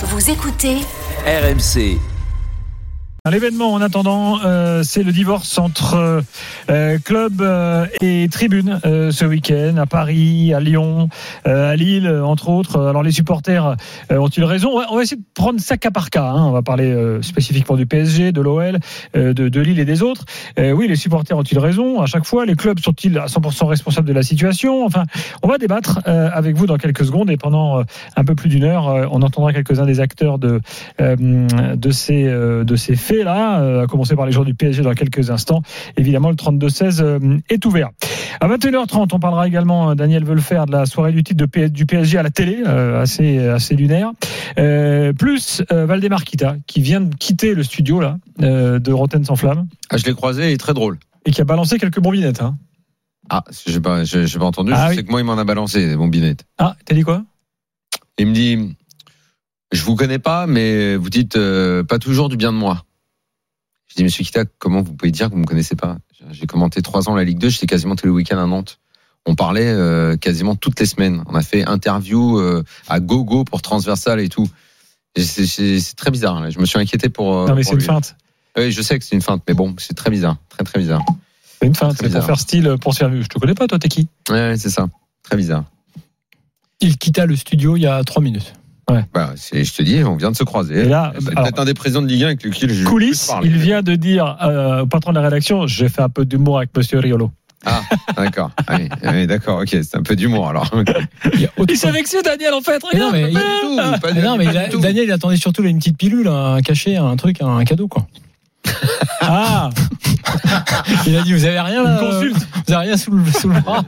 Vous écoutez RMC. L'événement en attendant, euh, c'est le divorce entre euh, club euh, et tribune euh, ce week-end à Paris, à Lyon, euh, à Lille, entre autres. Alors les supporters euh, ont-ils raison? On va, essayer de prendre ça cas par cas. hein. On va parler euh, spécifiquement du PSG, de l'OL, euh, de, de Lille et des autres. Euh, oui, les supporters ont-ils raison? À chaque fois Les clubs sont-ils à 100% responsables de la situation? Enfin, on va débattre euh, avec vous dans quelques secondes et pendant euh, un peu plus d'une heure, euh, on entendra quelques-uns des acteurs de euh, de ces euh, de ces faits là, euh, à commencer par les joueurs du PSG dans quelques instants. Évidemment, le 32-16 euh, est ouvert. À 21h30, on parlera également, euh, Daniel veut le faire, de la soirée du titre de du PSG à la télé, assez assez lunaire. Euh, plus euh, Valdemar Kita, qui vient de quitter le studio là euh, de Rotten sans flamme Ah, je l'ai croisé, il est très drôle. et qui a balancé quelques bombinettes. Hein. Ah, j'ai pas, j'ai j'ai pas entendu. Ah je oui. sais que moi, il m'en a balancé des bombinettes. Ah, t'as dit quoi? Il me dit, je vous connais pas, mais vous dites pas toujours du bien de moi. Je dis, Monsieur Kita, comment vous pouvez dire que vous me connaissez pas? J'ai commenté trois ans la Ligue 2, j'étais quasiment tous les week-ends à Nantes. On parlait euh, quasiment toutes les semaines. On a fait interview euh, à gogo pour transversal et tout. C'est c'est- c'est très bizarre. là. Je me suis inquiété pour. euh, Non, mais c'est une feinte. Oui, je sais que c'est une feinte, mais bon, c'est très bizarre, très très bizarre. C'est une feinte. Très C'est pour bizarre. faire style, pour se faire. Je te connais pas, toi, t'es qui? Ouais, c'est ça, très bizarre. Il quitta le studio il y a trois minutes. Bah, je te dis, on vient de se croiser. Et là, c'est peut-être un des présidents de Ligue 1 avec lequel je Coulisses, il vient de dire euh, au patron de la rédaction J'ai fait un peu d'humour avec Monsieur Riolo. Ah, d'accord. Ah oui, ah oui, d'accord, ok, c'est un peu d'humour alors. Il s'est vexé, Daniel, en fait. Mais non, Regarde. mais il- Pas du tout, pas du- Mais non, mais il a-. Daniel, il attendait surtout là, une petite pilule, un cachet, un truc, un cadeau, quoi. Ah, Il a dit, vous avez rien, une là, euh, consulte. Vous avez rien sous le, sous le bras.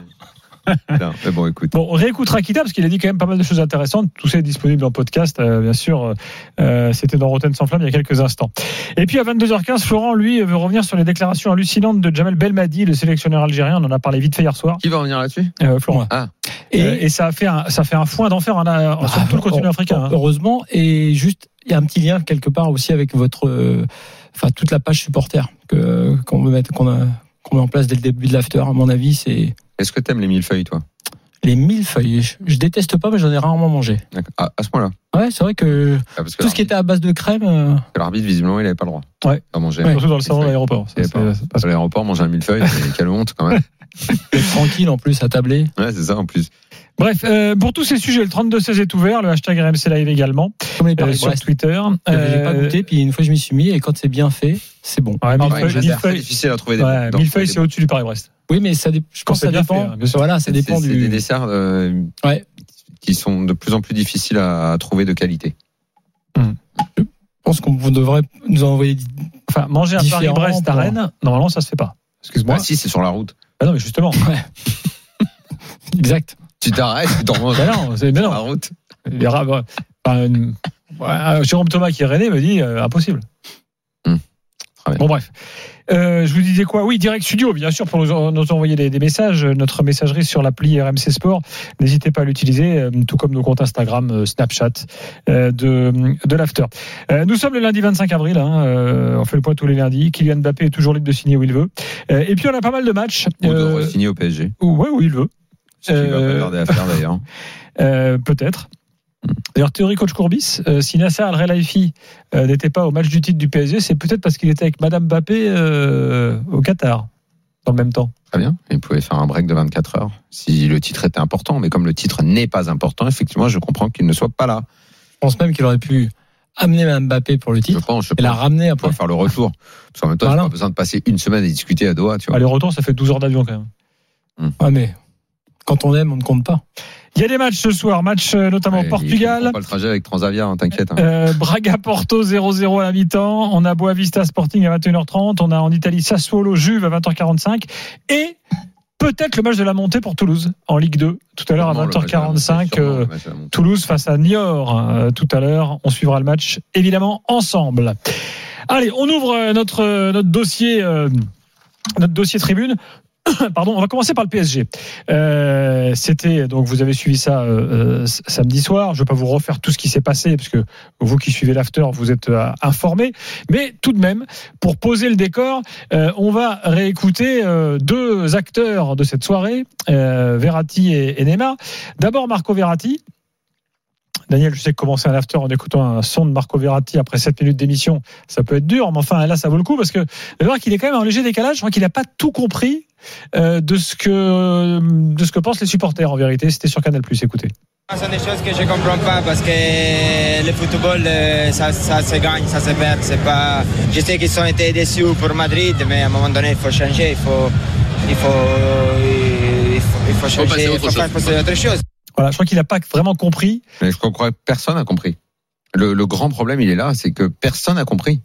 Non, mais bon, écoute. Bon, on réécoutera Kita parce qu'il a dit quand même pas mal de choses intéressantes. Tout ça est disponible en podcast, euh, bien sûr. Euh, C'était dans Rotten sans flamme il y a quelques instants. Et puis à 22h15, Florent, lui, veut revenir sur les déclarations hallucinantes de Jamel Belmadi, le sélectionneur algérien. On en a parlé vite fait hier soir. Qui va revenir là-dessus? Euh, Florent. Ah, Et, Euh, et ça a fait un, ça fait un foin d'enfer en a- Ah, sur tout le continent africain. hein. Heureusement, et juste, il y a un petit lien quelque part aussi avec votre, euh, enfin, toute la page supporter que qu'on veut mettre, qu'on a, qu'on met en place dès le début de l'after. À mon avis, c'est est-ce que t'aimes les millefeuilles, toi? Les mille feuilles. Je, déteste pas, mais j'en ai rarement mangé. Ah, à ce point-là Ouais, c'est vrai que Ah, que tout ce qui était à base de crème. euh, l'arbitre, visiblement, il avait pas le droit. Ouais. À manger. Ouais. Surtout dans le salon de l'aéroport. À l'aéroport, manger un millefeuille, c'est- quelle honte quand même. tranquille en plus à tabler. Ouais, c'est ça en plus. Bref, euh, pour tous ces sujets, le 32-16 est ouvert, le hashtag RMC Live également, Comme les euh, sur Brest. Twitter. J'avais pas Euh, goûté, puis une fois je m'y suis mis, et quand c'est bien fait, c'est bon. Ouais, Ah, millefeuille, c'est difficile à trouver des ouais, dans- millefeuille, des- c'est au-dessus du Paris-Brest. Oui, mais ça, je pense que ça dépend. fait, hein, voilà, ça C'est dépend des desserts euh, Ouais. qui sont de plus en plus difficiles à, à trouver de qualité. Je pense qu'on vous devrait nous envoyer. Enfin, manger un Paris-Brest à Rennes, normalement, ça se fait pas. Excuse-moi. Bah, si, c'est sur la route. Ah non, mais justement. Exact. Tu t'arrêtes, tu t'en manges Bah non, c'est la route. Rats- bah, ouais, Jérôme Thomas qui est René me dit euh, impossible. Bien. Bon bref, Euh, je vous disais quoi? Oui, direct studio, bien sûr, pour nous, nous envoyer des, des messages. Notre messagerie sur l'appli RMC Sport, n'hésitez pas à l'utiliser, euh, tout comme nos comptes Instagram, euh, Snapchat de, de l'after. Nous sommes le lundi 25 avril, hein, on fait le point tous les lundis. Kylian Mbappé est toujours libre de signer où il veut. Et puis on a pas mal de matchs. Ou de re-signer au PSG. ouais, où il veut. Ce qui va pas tarder à faire d'ailleurs. Peut-être. D'ailleurs, théorie coach Courbis, euh, si Nasser Al Khelaifi euh, n'était pas au match du titre du PSG, c'est peut-être parce qu'il était avec Madame Mbappé euh, au Qatar dans le même temps. Très bien. Il pouvait faire un break de 24 heures si le titre était important. Mais comme le titre n'est pas important, effectivement, je comprends qu'il ne soit pas là. Je pense même qu'il aurait pu amener Mme Mbappé pour le Je titre pense, je et la ramener On après. va faire le retour. Parce qu'en même temps, Voilà. il n'y a pas besoin de passer une semaine à discuter à Doha, tu vois. Aller retour, ça fait 12 heures d'avion quand même. Ouais, mais quand on aime, on ne compte pas. Il y a des matchs ce soir, match euh, notamment Ouais, Portugal. pas le trajet avec Transavia, hein, t'inquiète. hein. Euh, Braga Porto 0-0 à la mi-temps. On a Boavista Sporting à 21h30. On a en Italie Sassuolo Juve à 20h45. Et peut-être le match de la montée pour Toulouse en Ligue 2 tout à l'heure à Sûrement le match de la montée, 20h45. sûrement euh. Toulouse face à Niort euh, tout à l'heure. On suivra le match évidemment ensemble. Allez, on ouvre notre notre dossier euh, notre dossier tribune. Pardon, on va commencer par le PSG. Euh, C'était donc vous avez suivi ça euh, euh, samedi soir. Je ne vais pas vous refaire tout ce qui s'est passé parce que vous qui suivez l'after, vous êtes informés. Mais tout de même, pour poser le décor, on va réécouter deux acteurs de cette soirée, Verratti et, et Neymar. D'abord Marco Verratti Daniel, je sais que commencer un after en écoutant un son de Marco Verratti après 7 minutes d'émission, ça peut être dur, mais enfin là, ça vaut le coup parce que je vois qu'il est quand même en léger décalage. Je crois qu'il n'a pas tout compris euh, de ce que de ce que pensent les supporters. En vérité, c'était sur Canal+. Écoutez. Ce sont des choses que je comprends pas parce que le football, euh, ça, ça se gagne, ça se perd. C'est pas. Je sais qu'ils ont été déçus pour Madrid, mais à un moment donné, il faut changer, il faut, il faut, il faut, il faut changer, il faut passer à autre chose. Voilà, je crois qu'il n'a pas vraiment compris. Mais je crois que personne n'a compris. Le, le grand problème, il est là, c'est que personne n'a compris.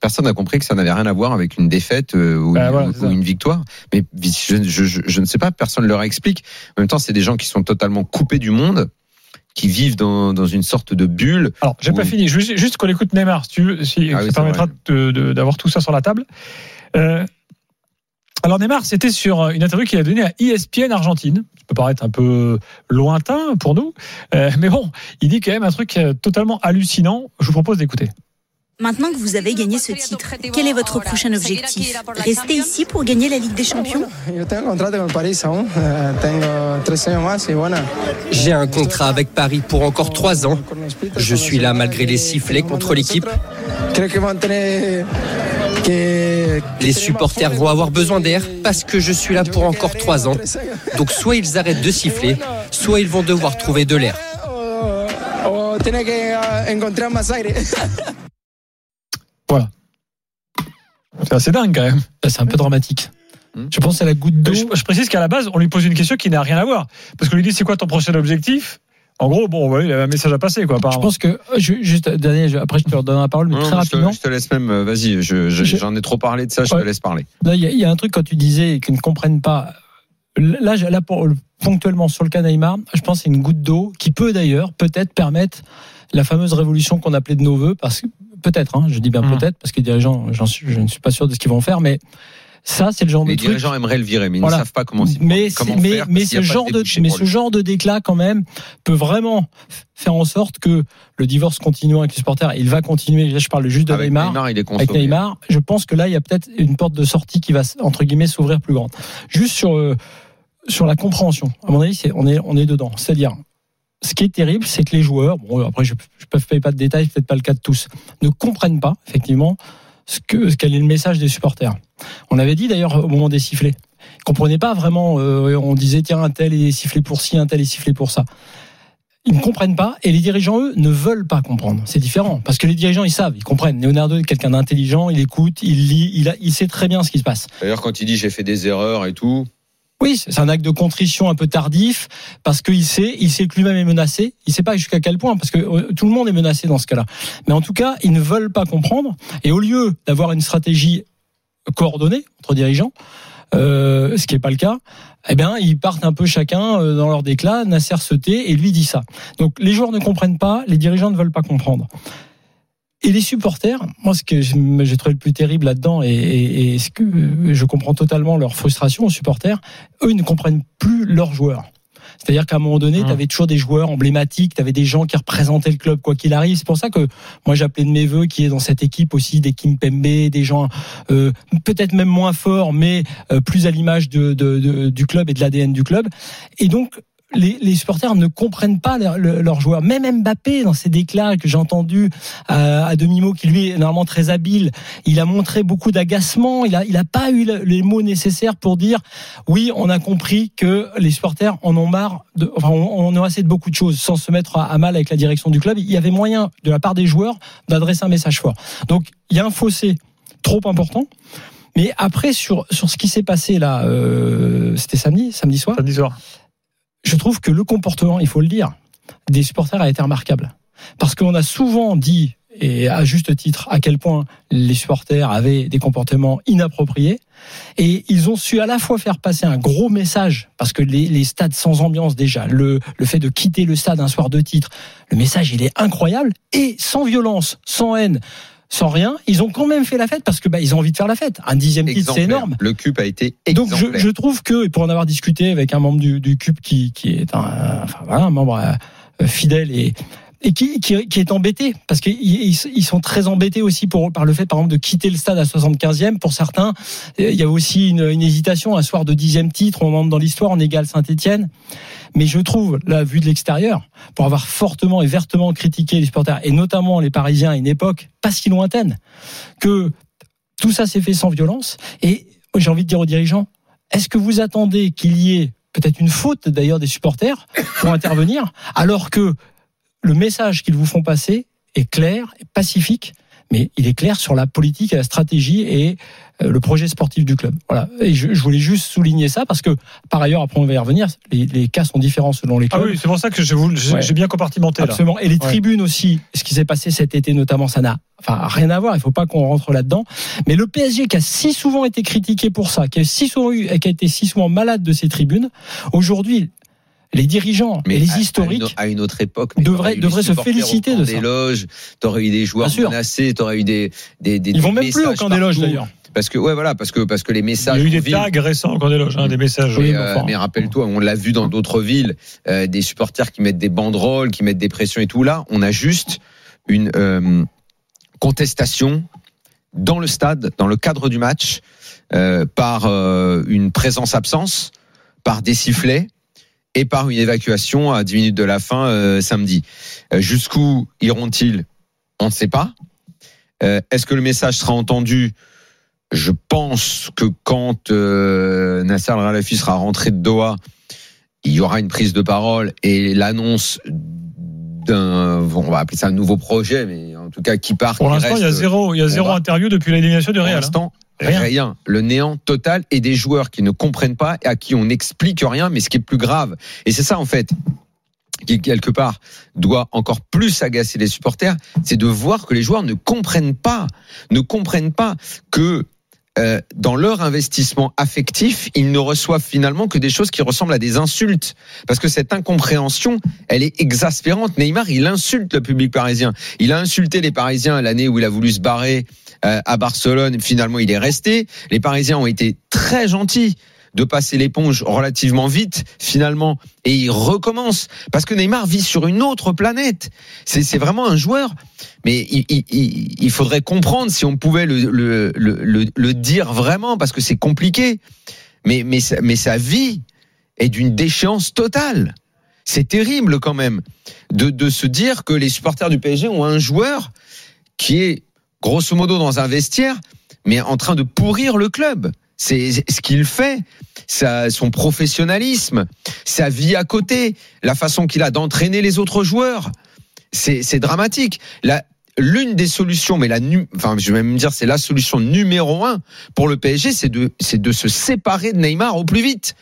Personne n'a compris que ça n'avait rien à voir avec une défaite euh, ou, Bah une, voilà, ou- c'est ça. ou une victoire. Mais je, je, je, je ne sais pas, personne ne leur explique. En même temps, c'est des gens qui sont totalement coupés du monde, qui vivent dans, dans une sorte de bulle. Alors, j'ai pas Oui. fini. Juste, juste qu'on écoute Neymar, si tu veux, si, Ah ça oui, c'est permettra d'avoir tout ça sur la table. Euh, alors Neymar, c'était sur une interview qu'il a donnée à ESPN Argentine. Ça peut paraître un peu lointain pour nous, euh, mais bon, il dit quand même un truc euh, totalement hallucinant. Je vous propose d'écouter. Maintenant que vous avez gagné ce titre, quel est votre prochain objectif? Rester ici pour gagner la Ligue des Champions? Eh. J'ai un contrat avec Paris pour encore trois ans. Je suis là malgré les sifflets contre l'équipe. Les supporters vont avoir besoin d'air parce que je suis là pour encore trois ans. Donc soit ils arrêtent de siffler, soit ils vont devoir trouver de l'air. Aire. C'est assez dingue quand même. C'est un peu dramatique. Hmm. Je pense à la goutte d'eau. Je, je précise qu'à la base, on lui pose une question qui n'a rien à voir. Parce qu'on lui dit c'est quoi ton prochain objectif? En gros, bon, ouais, il avait un message à passer, quoi, Je pense que euh, je- juste Daniel, je- après je te redonne la parole, mais Non, très mais je, te, rapidement. je te laisse même, euh, vas-y, je- je- Je- j'en ai trop parlé de ça, je Ouais. te laisse parler. Là, il y, a- il y a un truc quand tu disais qu'ils ne comprennent pas. Là, je- là pour, ponctuellement sur le cas Neymar, je pense que c'est une goutte d'eau qui peut d'ailleurs peut-être permettre la fameuse révolution qu'on appelait de nos voeux, parce que peut-être, hein, je dis bien Mhm. peut-être, parce que les dirigeants, j'en suis, je ne suis pas sûr de ce qu'ils vont faire, mais ça, c'est le genre Les de truc. dirigeants aimeraient le virer, mais ils Voilà. ne savent pas comment, mais comment mais, faire. mais ce genre de mais ce genre de déclat quand même peut vraiment faire en sorte que le divorce continue avec les supporters il va continuer là je parle juste de Avec Neymar, Neymar, il est avec. Neymar je pense que là il y a peut-être une porte de sortie qui va entre guillemets s'ouvrir plus grande juste sur euh, sur la compréhension à mon avis on est on est dedans c'est-à-dire ce qui est terrible, c'est que les joueurs, bon après je ne peux pas de détails, peut-être pas le cas de tous, ne comprennent pas effectivement ce que quel est le message des supporters. On avait dit d'ailleurs au moment des sifflets, ils comprenaient pas vraiment. euh, on disait tiens un tel est sifflé pour ci, un tel est sifflé pour ça. Ils ne comprennent pas et les dirigeants eux ne veulent pas comprendre. C'est différent parce que les dirigeants ils savent, ils comprennent. Leonardo est quelqu'un d'intelligent, il écoute, il lit, il, il sait très bien ce qui se passe. D'ailleurs, quand il dit j'ai fait des erreurs et tout, Oui, c'est un acte de contrition un peu tardif parce qu'il sait, il sait que lui-même est menacé. Il sait pas jusqu'à quel point parce que euh, tout le monde est menacé dans ce cas-là. Mais en tout cas, ils ne veulent pas comprendre et au lieu d'avoir une stratégie coordonnée entre dirigeants, euh, ce qui n'est pas le cas, eh bien, ils partent un peu chacun euh, dans leur déclat. Nasser et lui dit ça. Donc, les joueurs ne comprennent pas, les dirigeants ne veulent pas comprendre. Et les supporters, moi, ce que j'ai trouvé le plus terrible là-dedans, et, et, et ce que je comprends totalement leur frustration aux supporters, eux ils ne comprennent plus leurs joueurs. C'est-à-dire qu'à un moment donné, Mmh. tu avais toujours des joueurs emblématiques, tu avais des gens qui représentaient le club quoi qu'il arrive. C'est pour ça que moi j'appelais de mes voeux qui est dans cette équipe aussi des Kim Pembe, des gens euh, peut-être même moins forts, mais euh, plus à l'image de, de- de- du club et de l'ADN du club. Et donc les, supporters ne comprennent pas leurs leurs joueurs. Même Mbappé, dans ses déclats que j'ai entendus à, à demi-mot, qui lui est normalement très habile, il a montré beaucoup d'agacement. Il a, il pas eu le- les mots nécessaires pour dire oui, on a compris que les supporters en ont marre. De, enfin, on, a assez de beaucoup de choses, sans se mettre à, à mal avec la direction du club. Il y avait moyen, de la part des joueurs, d'adresser un message fort. Donc, il y a un fossé trop important. Mais après, sur, sur ce qui s'est passé là, euh, c'était samedi, samedi soir? Samedi soir. Je trouve que le comportement, il faut le dire, des supporters a été remarquable. Parce qu'on a souvent dit, et à juste titre, à quel point les supporters avaient des comportements inappropriés. Et ils ont su à la fois faire passer un gros message, parce que les, stades sans ambiance déjà, le fait de quitter le stade un soir de titre, le message il est incroyable, et sans violence, sans haine, sans rien, ils ont quand même fait la fête parce que bah, ils ont envie de faire la fête. Un dixième titre, c'est énorme. Le CUP a été Donc exemplaire. je, je trouve que, et pour en avoir discuté avec un membre du, du CUP qui, qui est un, enfin, voilà, un membre euh, fidèle et, et qui, est embêté parce qu'ils ils sont très embêtés aussi par le fait, par exemple, de quitter le stade à 75e. Pour certains, il y a aussi une, une hésitation. Un soir de dixième titre, on monte dans l'histoire, on égale Saint-Etienne. Mais je trouve, la vue de l'extérieur, pour avoir fortement et vertement critiqué les supporters, et notamment les Parisiens à une époque pas si lointaine, que tout ça s'est fait sans violence. Et j'ai envie de dire aux dirigeants, est-ce que vous attendez qu'il y ait peut-être une faute d'ailleurs des supporters pour intervenir, alors que le message qu'ils vous font passer est clair, et pacifique, mais il est clair sur la politique et la stratégie et euh, le projet sportif du club. Voilà. Et je, je, voulais juste souligner ça parce que par ailleurs, après on va y revenir, les, les cas sont différents selon les clubs. Ah oui, c'est pour ça que j'ai ouais. bien compartimenté. Absolument. Là. Et les tribunes ouais. aussi, ce qui s'est passé cet été notamment, ça n'a enfin rien à voir. Il faut pas qu'on rentre là-dedans. Mais le PSG qui a si souvent été critiqué pour ça, qui a si souvent eu, qui a été si souvent malade de ses tribunes, aujourd'hui les dirigeants mais et les à, historiques à une autre époque devraient, devraient se féliciter de ça. Des loges, t'aurais eu des joueurs menacés, t'aurais eu des, des, des ils vont même plus au camp des loges d'ailleurs. Parce que ouais voilà parce que parce que les messages. Il y a eu des tags récents au camp des loges, hein, des messages. Oui, euh, mais rappelle-toi, on l'a vu dans d'autres villes, euh, des supporters qui mettent des banderoles, qui mettent des pressions et tout. Là, on a juste une euh, contestation dans le stade, dans le cadre du match, euh, par une présence-absence, par des sifflets et par une évacuation à 10 minutes de la fin euh, samedi. Euh, Jusqu'où iront-ils? On ne sait pas. Euh, Est-ce que le message sera entendu? Je pense que quand Nasser Al-Khalafi sera rentré de Doha, il y aura une prise de parole et l'annonce d'un, on va appeler ça un nouveau projet, mais en tout cas qui part. Pour l'instant, il y a zéro, il y a zéro interview depuis l'élimination du Real. Pour l'instant, Rien. Le néant total et des joueurs qui ne comprennent pas et à qui on n'explique rien, mais ce qui est plus grave. Et c'est ça, en fait, qui, quelque part, doit encore plus agacer les supporters, c'est de voir que les joueurs ne comprennent pas, ne comprennent pas que euh, dans leur investissement affectif, ils ne reçoivent finalement que des choses qui ressemblent à des insultes. Parce que cette incompréhension, elle est exaspérante. Neymar, il insulte le public parisien. Il a insulté les Parisiens l'année où il a voulu se barrer à Barcelone. Finalement, il est resté. Les Parisiens ont été très gentils de passer l'éponge relativement vite finalement et il recommence parce que Neymar vit sur une autre planète. C'est vraiment un joueur, mais il, faudrait comprendre si on pouvait le dire vraiment parce que c'est compliqué. Mais, mais, mais sa vie est d'une déchéance totale. C'est terrible quand même de, de se dire que les supporters du PSG ont un joueur qui est grosso modo dans un vestiaire, mais en train de pourrir le club. C'est ce qu'il fait, son professionnalisme, sa vie à côté, la façon qu'il a d'entraîner les autres joueurs. C'est dramatique. L'une des solutions, mais la, enfin, je vais même dire, c'est la solution numéro un pour le PSG, c'est de, de se séparer de Neymar au plus vite.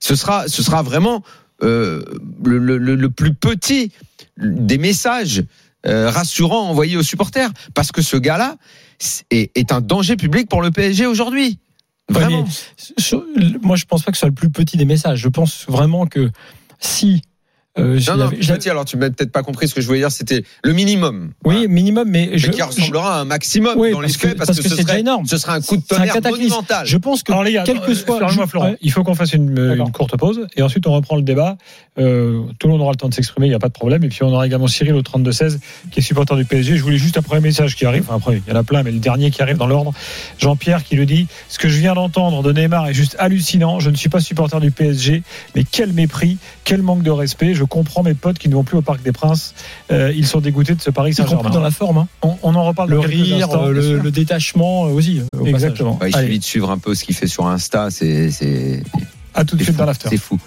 Ce sera, ce sera vraiment euh, le, plus petit des messages euh, rassurants envoyés aux supporters, parce que ce gars-là est, est un danger public pour le PSG aujourd'hui. Vraiment. moi, je pense pas que ce soit le plus petit des messages. Je pense vraiment que si euh, non, non, petit, alors tu m'as peut-être pas compris ce que je voulais dire, c'était le minimum. Oui, voilà. minimum, mais, mais je, qui ressemblera je, à un maximum oui, dans les faits, parce, parce, que, que, ce, serait, énorme. ce serait un coup de tonnerre monumental. Je pense que, alors, les gars, quel que soit. Je, Florent, ouais. il faut qu'on fasse une, une, courte pause et ensuite on reprend le débat. Euh, tout le monde aura le temps de s'exprimer, il n'y a pas de problème. Et puis on aura également Cyril au 32-16 qui est supporter du PSG. Je voulais juste un premier message qui arrive. Enfin, après, il y en a plein, mais le dernier qui arrive dans l'ordre. Jean-Pierre qui le dit Ce que je viens d'entendre de Neymar est juste hallucinant. Je ne suis pas supporter du PSG, mais quel mépris, quel manque de respect. Je comprends mes potes qui ne vont plus au Parc des Princes. Euh, ils sont dégoûtés de ce Paris Saint-Germain. dans la forme. Hein. On, on, en reparle. Le rire, instants, le, le, détachement aussi. Exactement. Bah, il suffit de suivre un peu ce qu'il fait sur Insta. C'est. À tout de suite fou. dans l'after. C'est fou.